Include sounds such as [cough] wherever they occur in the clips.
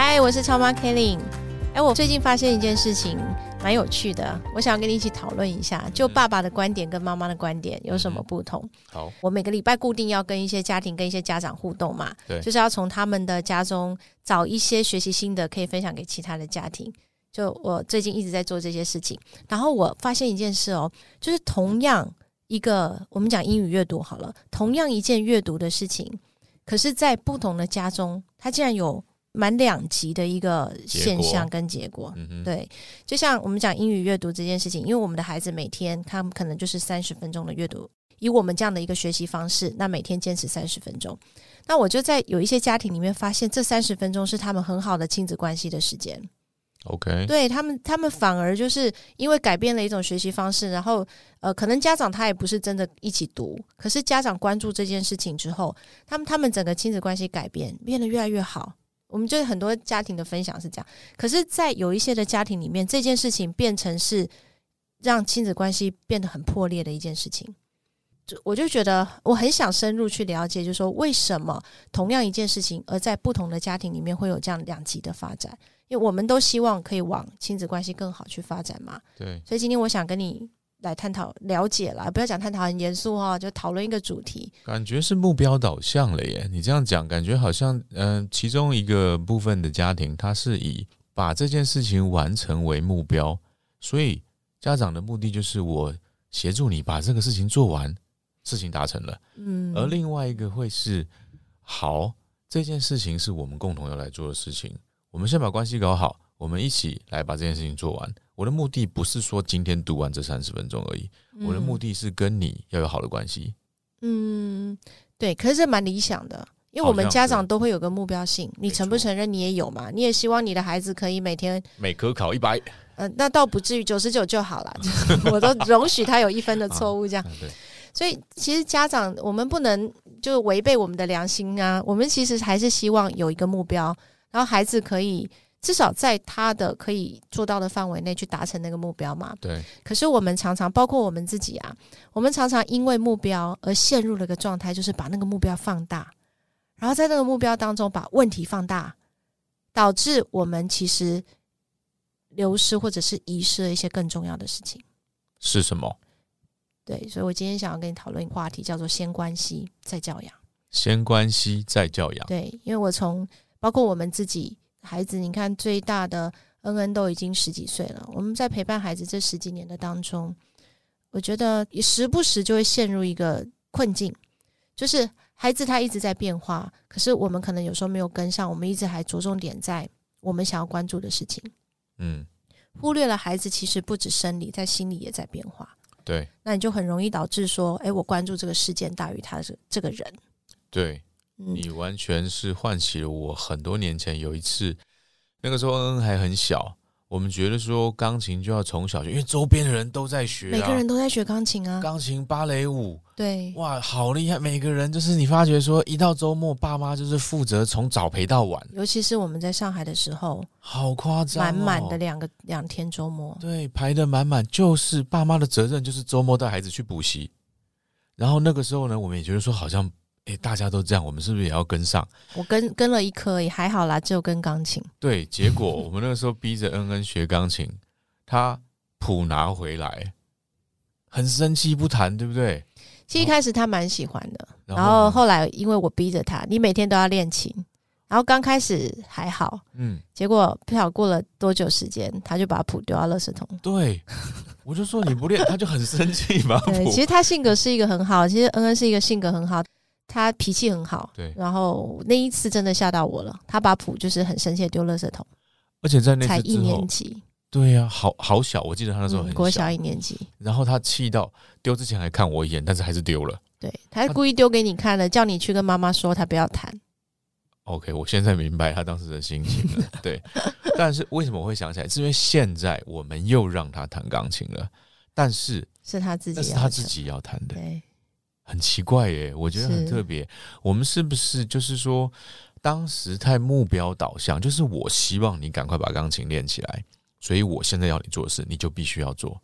嗨，我是超妈 Kelly。哎，我最近发现一件事情，蛮有趣的，我想要跟你一起讨论一下，就爸爸的观点跟妈妈的观点有什么不同？好，我每个礼拜固定要跟一些家庭、跟一些家长互动嘛，对，就是要从他们的家中找一些学习心得，可以分享给其他的家庭。就我最近一直在做这些事情，然后我发现一件事哦，就是同样一个我们讲英语阅读好了，同样一件阅读的事情，可是在不同的家中，它竟然有。蛮两极的一个现象跟结果，嗯对，就像我们讲英语阅读这件事情，因为我们的孩子每天他们可能就是三十分钟的阅读，以我们这样的一个学习方式，那每天坚持三十分钟，那我就在有一些家庭里面发现，这三十分钟是他们很好的亲子关系的时间。OK，对他们，他们反而就是因为改变了一种学习方式，然后呃，可能家长他也不是真的一起读，可是家长关注这件事情之后，他们他们整个亲子关系改变，变得越来越好。我们就是很多家庭的分享是这样，可是，在有一些的家庭里面，这件事情变成是让亲子关系变得很破裂的一件事情。就我就觉得我很想深入去了解，就是说为什么同样一件事情，而在不同的家庭里面会有这样两极的发展？因为我们都希望可以往亲子关系更好去发展嘛。对，所以今天我想跟你。来探讨了解啦，不要讲探讨很严肃哈，就讨论一个主题。感觉是目标导向了耶，你这样讲，感觉好像嗯，其中一个部分的家庭，他是以把这件事情完成为目标，所以家长的目的就是我协助你把这个事情做完，事情达成了。嗯，而另外一个会是好，这件事情是我们共同要来做的事情，我们先把关系搞好。我们一起来把这件事情做完。我的目的不是说今天读完这三十分钟而已，我的目的是跟你要有好的关系。嗯，对，可是蛮理想的，因为我们家长都会有个目标性。你承不承认？你也有嘛？你也希望你的孩子可以每天每科考一百？呃，那倒不至于九十九就好了，[laughs] 我都容许他有一分的错误这样。[laughs] 所以其实家长我们不能就违背我们的良心啊，我们其实还是希望有一个目标，然后孩子可以。至少在他的可以做到的范围内去达成那个目标嘛？对。可是我们常常，包括我们自己啊，我们常常因为目标而陷入了个状态，就是把那个目标放大，然后在那个目标当中把问题放大，导致我们其实流失或者是遗失了一些更重要的事情。是什么？对，所以我今天想要跟你讨论一个话题，叫做“先关系再教养”。先关系再教养。对，因为我从包括我们自己。孩子，你看最大的恩恩都已经十几岁了。我们在陪伴孩子这十几年的当中，我觉得时不时就会陷入一个困境，就是孩子他一直在变化，可是我们可能有时候没有跟上，我们一直还着重点在我们想要关注的事情，嗯，忽略了孩子其实不止生理，在心理也在变化。对，那你就很容易导致说，哎，我关注这个事件大于他是这个人。对。你完全是唤起了我很多年前有一次，那个时候恩恩还很小，我们觉得说钢琴就要从小学，因为周边的人都在学，每个人都在学钢琴。啊，钢琴、芭蕾舞，对，哇，好厉害！每个人就是你发觉说，一到周末，爸妈就是负责从早陪到晚，尤其是我们在上海的时候，好夸张，满满的两个两天周末，对，排的满满，就是爸妈的责任就是周末带孩子去补习，然后那个时候呢，我们也觉得说好像。哎，大家都这样，我们是不是也要跟上？我跟跟了一科也还好啦，只有跟钢琴。对，结果我们那个时候逼着恩恩学钢琴，他谱拿回来，很生气不弹，对不对？其实一开始他蛮喜欢的，然后后来因为我逼着他，你每天都要练琴，然后刚开始还好，嗯，结果不晓得过了多久时间，他就把谱丢到垃圾桶。对，我就说你不练，他就很生气嘛。对，其实他性格是一个很好，其实恩恩是一个性格很好。他脾气很好，对，然后那一次真的吓到我了。他把谱就是很生气丢垃圾桶，而且在那才一年级，对呀，好好小，我记得他那时候很国小一年级。然后他气到丢之前还看我一眼，但是还是丢了。对，他故意丢给你看了，叫你去跟妈妈说他不要弹。OK，我现在明白他当时的心情了。[laughs] 对，但是为什么我会想起来？是因为现在我们又让他弹钢琴了，但是是他自己，是他自己要弹的，对，很奇怪耶，我觉得很特别。我们是不是就是说，当时太目标导向，就是我希望你赶快把钢琴练起来，所以我现在要你做的事，你就必须要做。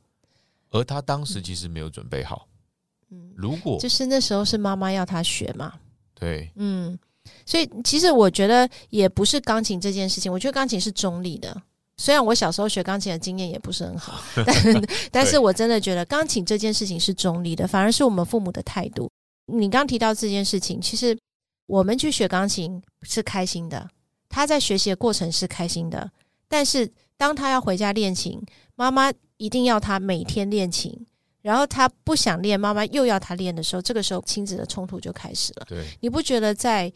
而他当时其实没有准备好。嗯，如果就是那时候是妈妈要他学嘛，对嗯，所以其实我觉得也不是钢琴这件事情，我觉得钢琴是中立的。虽然我小时候学钢琴的经验也不是很好，[laughs] 但 [laughs] 但是我真的觉得钢琴这件事情是中立的，反而是我们父母的态度。你刚提到这件事情，其实我们去学钢琴是开心的，他在学习的过程是开心的，但是当他要回家练琴，妈妈一定要他每天练琴，然后他不想练，妈妈又要他练的时候，这个时候亲子的冲突就开始了。对你不觉得在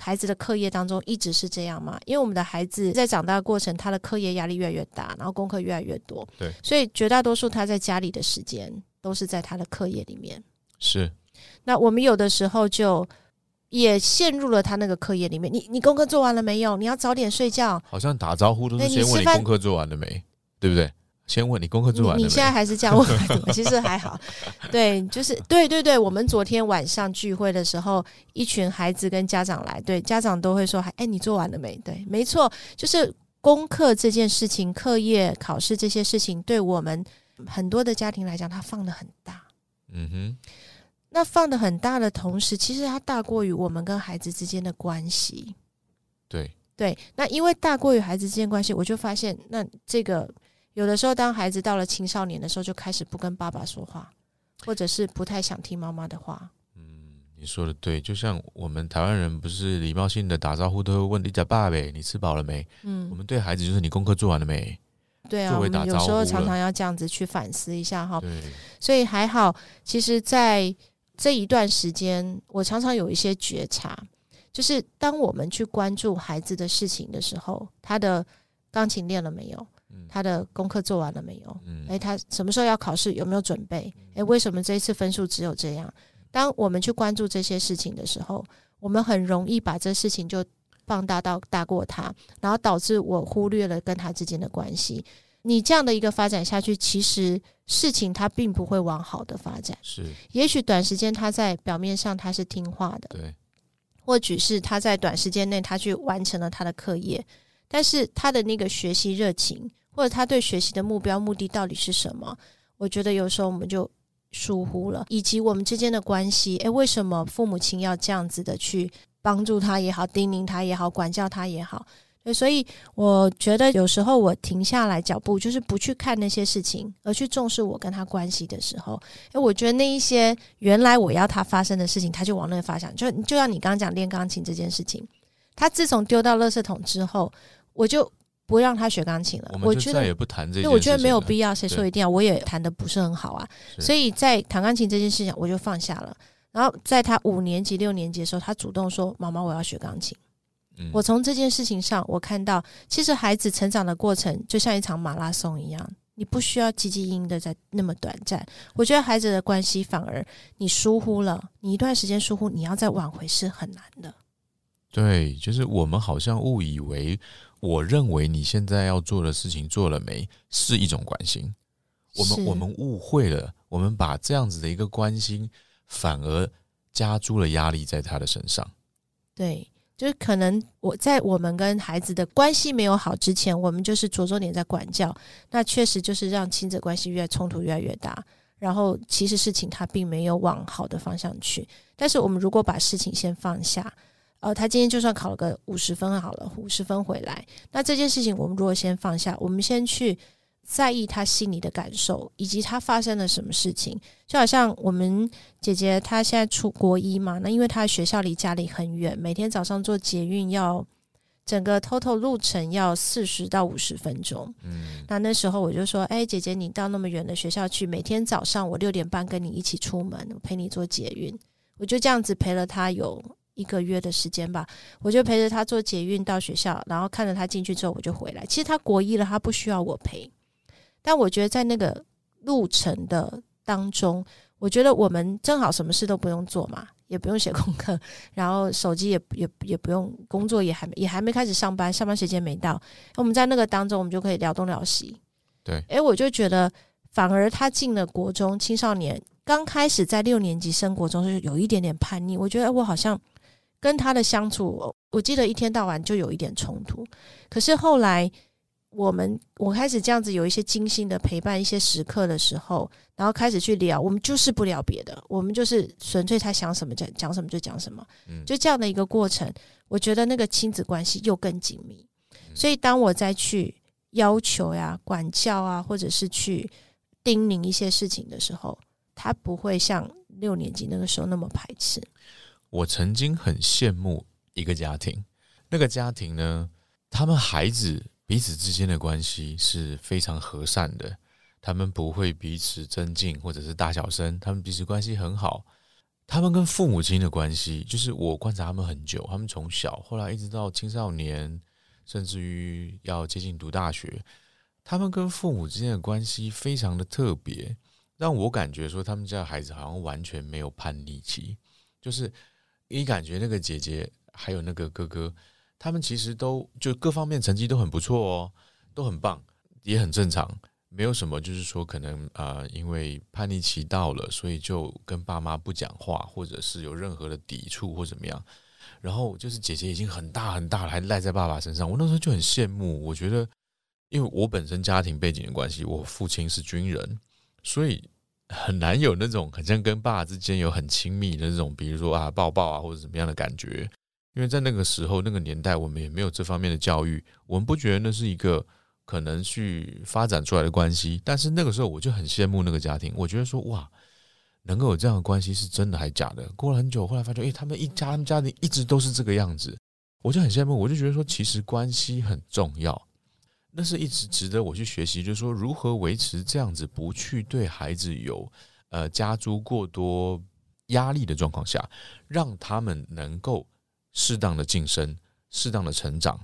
孩子的课业当中一直是这样吗？因为我们的孩子在长大的过程，他的课业压力越来越大，然后功课越来越多，对，所以绝大多数他在家里的时间都是在他的课业里面。是，那我们有的时候就也陷入了他那个课业里面。你你功课做完了没有？你要早点睡觉。好像打招呼都是先问你功课做完了没，对不对？先问你功课做完了？你你现在还是这样问？[laughs] 其实还好，对，就是对对对。我们昨天晚上聚会的时候，一群孩子跟家长来，对家长都会说：“哎，你做完了没？”对，没错，就是功课这件事情、课业、考试这些事情，对我们很多的家庭来讲，它放的很大。嗯哼，那放的很大的同时，其实它大过于我们跟孩子之间的关系。对，对，那因为大过于孩子之间关系，我就发现，那这个有的时候，当孩子到了青少年的时候，就开始不跟爸爸说话，或者是不太想听妈妈的话。嗯，你说的对，就像我们台湾人不是礼貌性的打招呼都会问你家爸呗，你吃饱了没？嗯我嗯，们对孩子就是你功课做完了没？对啊，有时候常常要这样子去反思一下哈。对，所以还好，其实，在这一段时间，我常常有一些觉察，就是当我们去关注孩子的事情的时候，他的钢琴练了没有？嗯他的功课做完了没有？嗯诶，他什么时候要考试？有没有准备？诶，为什么这一次分数只有这样？当我们去关注这些事情的时候，我们很容易把这事情就放大到大过他，然后导致我忽略了跟他之间的关系。你这样的一个发展下去，其实事情它并不会往好的发展。是，也许短时间他在表面上他是听话的，对，或许是他在短时间内他去完成了他的课业，但是他的那个学习热情，或者他对学习的目标目的到底是什么？我觉得有时候我们就疏忽了，以及我们之间的关系。诶，为什么父母亲要这样子的去帮助他也好，叮咛他也好，管教他也好？所以我觉得有时候我停下来脚步，就是不去看那些事情，而去重视我跟他关系的时候，诶，我觉得那一些原来我要他发生的事情，他就往那个发展。就就像你刚刚讲练钢琴这件事情，他自从丢到垃圾桶之后，我就不让他学钢琴了。我我觉得也不谈这件事对，我觉得没有必要。谁说一定要？我也弹的不是很好啊，所以在弹钢琴这件事情，我就放下了。然后在他五年级、六年级的时候，他主动说：“妈妈，我要学钢琴。”嗯我从这件事情上，我看到其实孩子成长的过程就像一场马拉松一样，你不需要汲汲营营的在那么短暂。我觉得孩子的关系反而你疏忽了，你一段时间疏忽，你要再挽回是很难的。对，就是我们好像误以为，我认为你现在要做的事情做了没，是一种关心。我们我们误会了，我们把这样子的一个关心，反而加诸了压力在他的身上。对，就是可能我在我们跟孩子的关系没有好之前，我们就是着重点在管教，那确实就是让亲子关系越冲突越来越大。然后其实事情他并没有往好的方向去，但是我们如果把事情先放下，呃，他今天就算考了个五十分好了，五十分回来，那这件事情我们如果先放下，我们先去在意他心里的感受，以及他发生了什么事情，就好像我们姐姐她现在出国一嘛，那因为她学校离家里很远，每天早上坐捷运要整个 total 路程要四十到五十分钟。嗯，那那时候我就说，哎，姐姐，你到那么远的学校去，每天早上我六点半跟你一起出门，我陪你坐捷运，我就这样子陪了她有一个月的时间吧，我就陪着他坐捷运到学校，然后看着他进去之后我就回来。其实他国一了，他不需要我陪，但我觉得在那个路程的当中，我觉得我们正好什么事都不用做嘛，也不用写功课，然后手机也也也不用工作，也还也还没开始上班，上班时间没到，我们在那个当中，我们就可以聊东聊西。对，哎，我就觉得反而他进了国中青少年，刚开始在六年级升国中是有一点点叛逆，我觉得我好像跟他的相处，我记得一天到晚就有一点冲突，可是后来。我们我开始这样子有一些精心的陪伴一些时刻的时候，然后开始去聊，我们就是不聊别的，我们就是纯粹他想什么讲讲什么就讲什么，就这样的一个过程，我觉得那个亲子关系又更紧密。所以当我再去要求呀、管教啊，或者是去叮咛一些事情的时候，他不会像六年级那个时候那么排斥。我曾经很羡慕一个家庭，那个家庭呢，他们孩子。彼此之间的关系是非常和善的，他们不会彼此增进或者是大小声，他们彼此关系很好。他们跟父母亲的关系，就是我观察他们很久，他们从小后来一直到青少年，甚至于要接近读大学，他们跟父母之间的关系非常的特别，让我感觉说他们家的孩子好像完全没有叛逆期，就是你感觉那个姐姐还有那个哥哥。他们其实都就各方面成绩都很不错哦，都很棒，也很正常，没有什么就是说可能啊，因为叛逆期到了，所以就跟爸妈不讲话，或者是有任何的抵触或怎么样。然后就是姐姐已经很大很大了，还赖在爸爸身上。我那时候就很羡慕，我觉得，因为我本身家庭背景的关系，我父亲是军人，所以很难有那种好像跟爸之间有很亲密的那种，比如说啊抱抱啊或者怎么样的感觉。因为在那个时候、那个年代，我们也没有这方面的教育，我们不觉得那是一个可能去发展出来的关系。但是那个时候，我就很羡慕那个家庭，我觉得说哇，能够有这样的关系是真的还是假的？过了很久，后来发觉，哎，他们一家他们家庭一直都是这个样子，我就很羡慕。我就觉得说，其实关系很重要，那是一直值得我去学习，就是说如何维持这样子，不去对孩子有呃加诸过多压力的状况下，让他们能够。适当的晋升，适当的成长，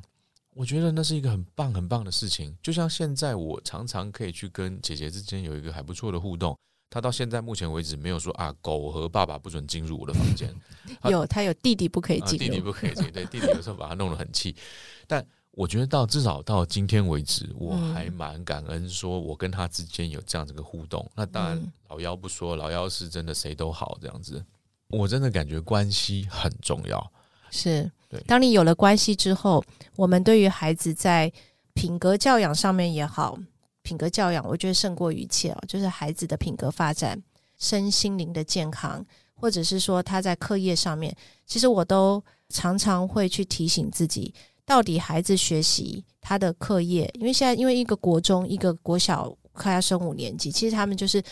我觉得那是一个很棒很棒的事情。就像现在，我常常可以去跟姐姐之间有一个还不错的互动。她到现在目前为止没有说啊，狗和爸爸不准进入我的房间。[laughs] 有，他有弟弟不可以进，弟弟不可以进。对，弟弟有时候把他弄得很气。但我觉得到至少到今天为止，我还蛮感恩，说我跟他之间有这样子个互动。那当然，老幺不说，老幺是真的谁都好这样子。我真的感觉关系很重要。是，当你有了关系之后，我们对于孩子在品格教养上面也好，品格教养我觉得胜过一切哦。就是孩子的品格发展、身心灵的健康，或者是说他在课业上面，其实我都常常会去提醒自己，到底孩子学习他的课业，因为现在因为一个国中，一个国小快要升五年级，其实他们就是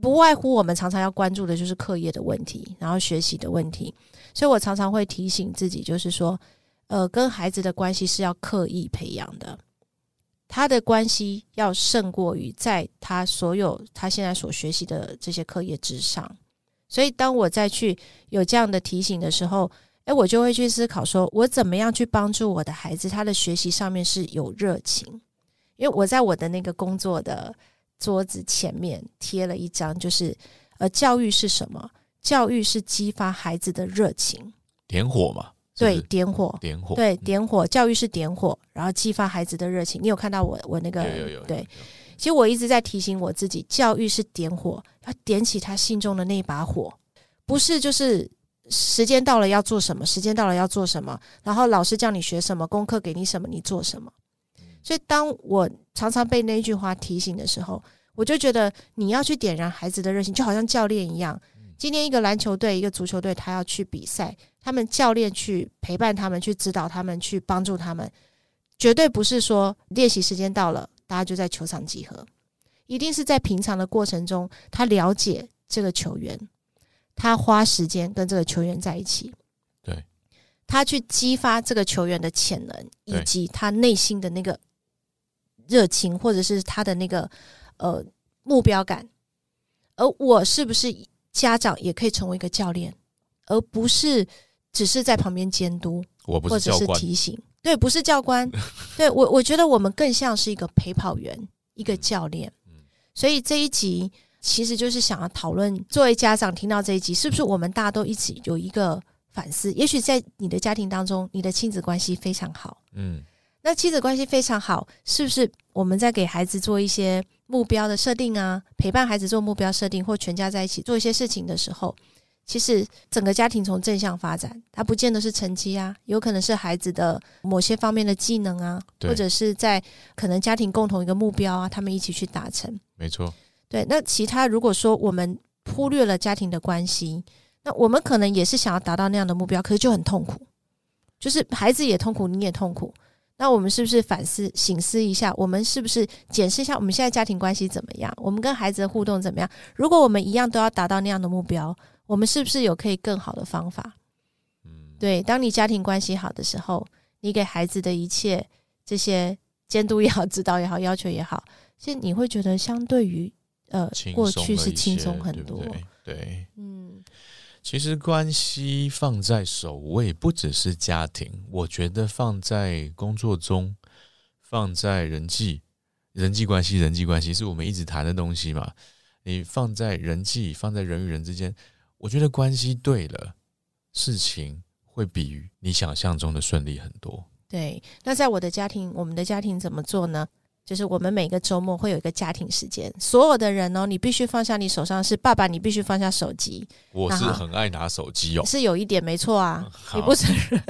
不外乎我们常常要关注的就是课业的问题，然后学习的问题。所以我常常会提醒自己，就是说，呃，跟孩子的关系是要刻意培养的，他的关系要胜过于在他所有他现在所学习的这些课业之上。所以，当我再去有这样的提醒的时候，诶，我就会去思考，说我怎么样去帮助我的孩子，他的学习上面是有热情。因为我在我的那个工作的桌子前面贴了一张，就是呃，教育是什么？教育是激发孩子的热情，点火嘛？对，点火，点火，对，点火。教育是点火，然后激发孩子的热情。你有看到我我那个？有有有。对，其实我一直在提醒我自己，教育是点火，要点起他心中的那把火，不是就是时间到了要做什么，时间到了要做什么，然后老师叫你学什么，功课给你什么，你做什么。所以，当我常常被那句话提醒的时候，我就觉得你要去点燃孩子的热情，就好像教练一样。今天一个篮球队，一个足球队，他要去比赛，他们教练去陪伴他们，去指导他们，去帮助他们，绝对不是说练习时间到了，大家就在球场集合，一定是在平常的过程中，他了解这个球员，他花时间跟这个球员在一起，对，他去激发这个球员的潜能，以及他内心的那个热情，或者是他的那个呃目标感，而我是不是？家长也可以成为一个教练，而不是只是在旁边监督，或者是提醒。对，不是教官。[laughs] 对我，我觉得我们更像是一个陪跑员，一个教练。所以这一集，其实就是想要讨论，作为家长听到这一集，是不是我们大家都一起有一个反思？也许在你的家庭当中，你的亲子关系非常好，嗯，那亲子关系非常好，是不是我们在给孩子做一些目标的设定啊，陪伴孩子做目标设定，或全家在一起做一些事情的时候，其实整个家庭从正向发展，它不见得是成绩啊，有可能是孩子的某些方面的技能啊，或者是在可能家庭共同一个目标啊，他们一起去达成。没错，对，那其他如果说我们忽略了家庭的关系，那我们可能也是想要达到那样的目标，可是就很痛苦，就是孩子也痛苦，你也痛苦。那我们是不是反思、醒思一下？我们是不是检视一下我们现在家庭关系怎么样？我们跟孩子的互动怎么样？如果我们一样都要达到那样的目标，我们是不是有可以更好的方法？嗯，对，当你家庭关系好的时候，你给孩子的一切这些监督也好、指导也好、要求也好，其实你会觉得相对于呃过去是轻松很多。对对？对，嗯，其实关系放在首位，不只是家庭，我觉得放在工作中，放在人际人际关系，人际关系是我们一直谈的东西嘛。你放在人际，放在人与人之间，我觉得关系对了，事情会比你想象中的顺利很多。对。那在我的家庭，我们的家庭怎么做呢？就是我们每个周末会有一个家庭时间，所有的人哦，你必须放下你手上的事，爸爸你必须放下手机，我是很爱拿手机哦，是有一点没错啊，你不承认？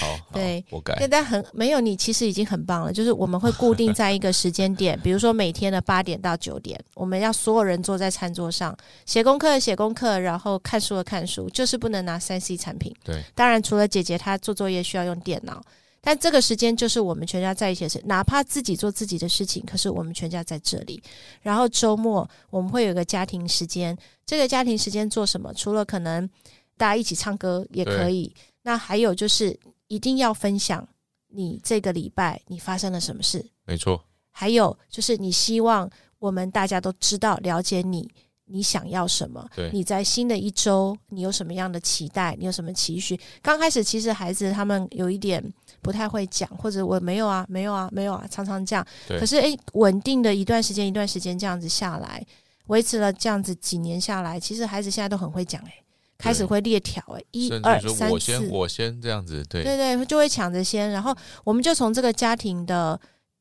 好好，对，我改。现在很没有你，其实已经很棒了。就是我们会固定在一个时间点，[laughs] 比如说每天的八点到九点，我们要所有人坐在餐桌上写功课的写功课，然后看书的看书，就是不能拿三 C 产品。对，当然除了姐姐她做作业需要用电脑，但这个时间就是我们全家在一起的事，哪怕自己做自己的事情，可是我们全家在这里。然后周末我们会有个家庭时间，这个家庭时间做什么？除了可能大家一起唱歌也可以，那还有就是一定要分享你这个礼拜你发生了什么事，没错，还有就是你希望我们大家都知道了解你。你想要什么？对你在新的一周，你有什么样的期待？你有什么期许？刚开始其实孩子他们有一点不太会讲，或者我没有啊，没有啊，没有啊，常常这样。对可是诶，稳定的一段时间一段时间这样子下来，维持了这样子几年下来，其实孩子现在都很会讲诶，开始会列条诶，一二三我先四，我先这样子，对对对，就会抢着先，然后我们就从这个家庭的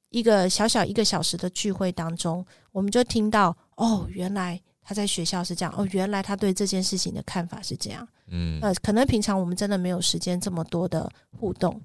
一个小小一个小时的聚会当中，我们就听到哦，原来他在学校是这样，哦，原来他对这件事情的看法是这样。嗯，呃，可能平常我们真的没有时间这么多的互动，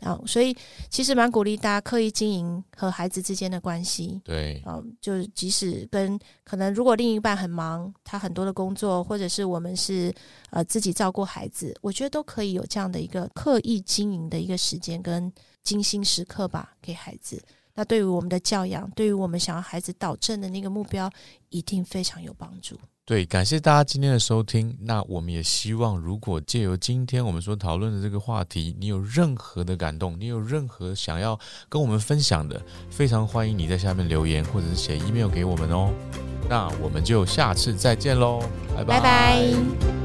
啊，所以其实蛮鼓励大家刻意经营和孩子之间的关系。对，啊，就是即使跟可能如果另一半很忙，他很多的工作，或者是我们是呃自己照顾孩子，我觉得都可以有这样的一个刻意经营的一个时间跟精心时刻吧，给孩子。那对于我们的教养，对于我们想要孩子导正的那个目标，一定非常有帮助。对，感谢大家今天的收听。那我们也希望，如果借由今天我们所讨论的这个话题，你有任何的感动，你有任何想要跟我们分享的，非常欢迎你在下面留言，或者是写 email 给我们哦。那我们就下次再见喽，拜拜拜